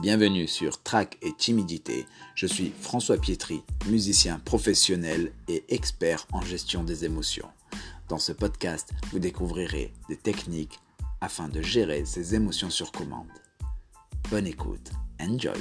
Bienvenue sur Track et Timidité. Je suis François Pietri, musicien professionnel et expert en gestion des émotions. Dans ce podcast, vous découvrirez des techniques afin de gérer ces émotions sur commande. Bonne écoute. Enjoy.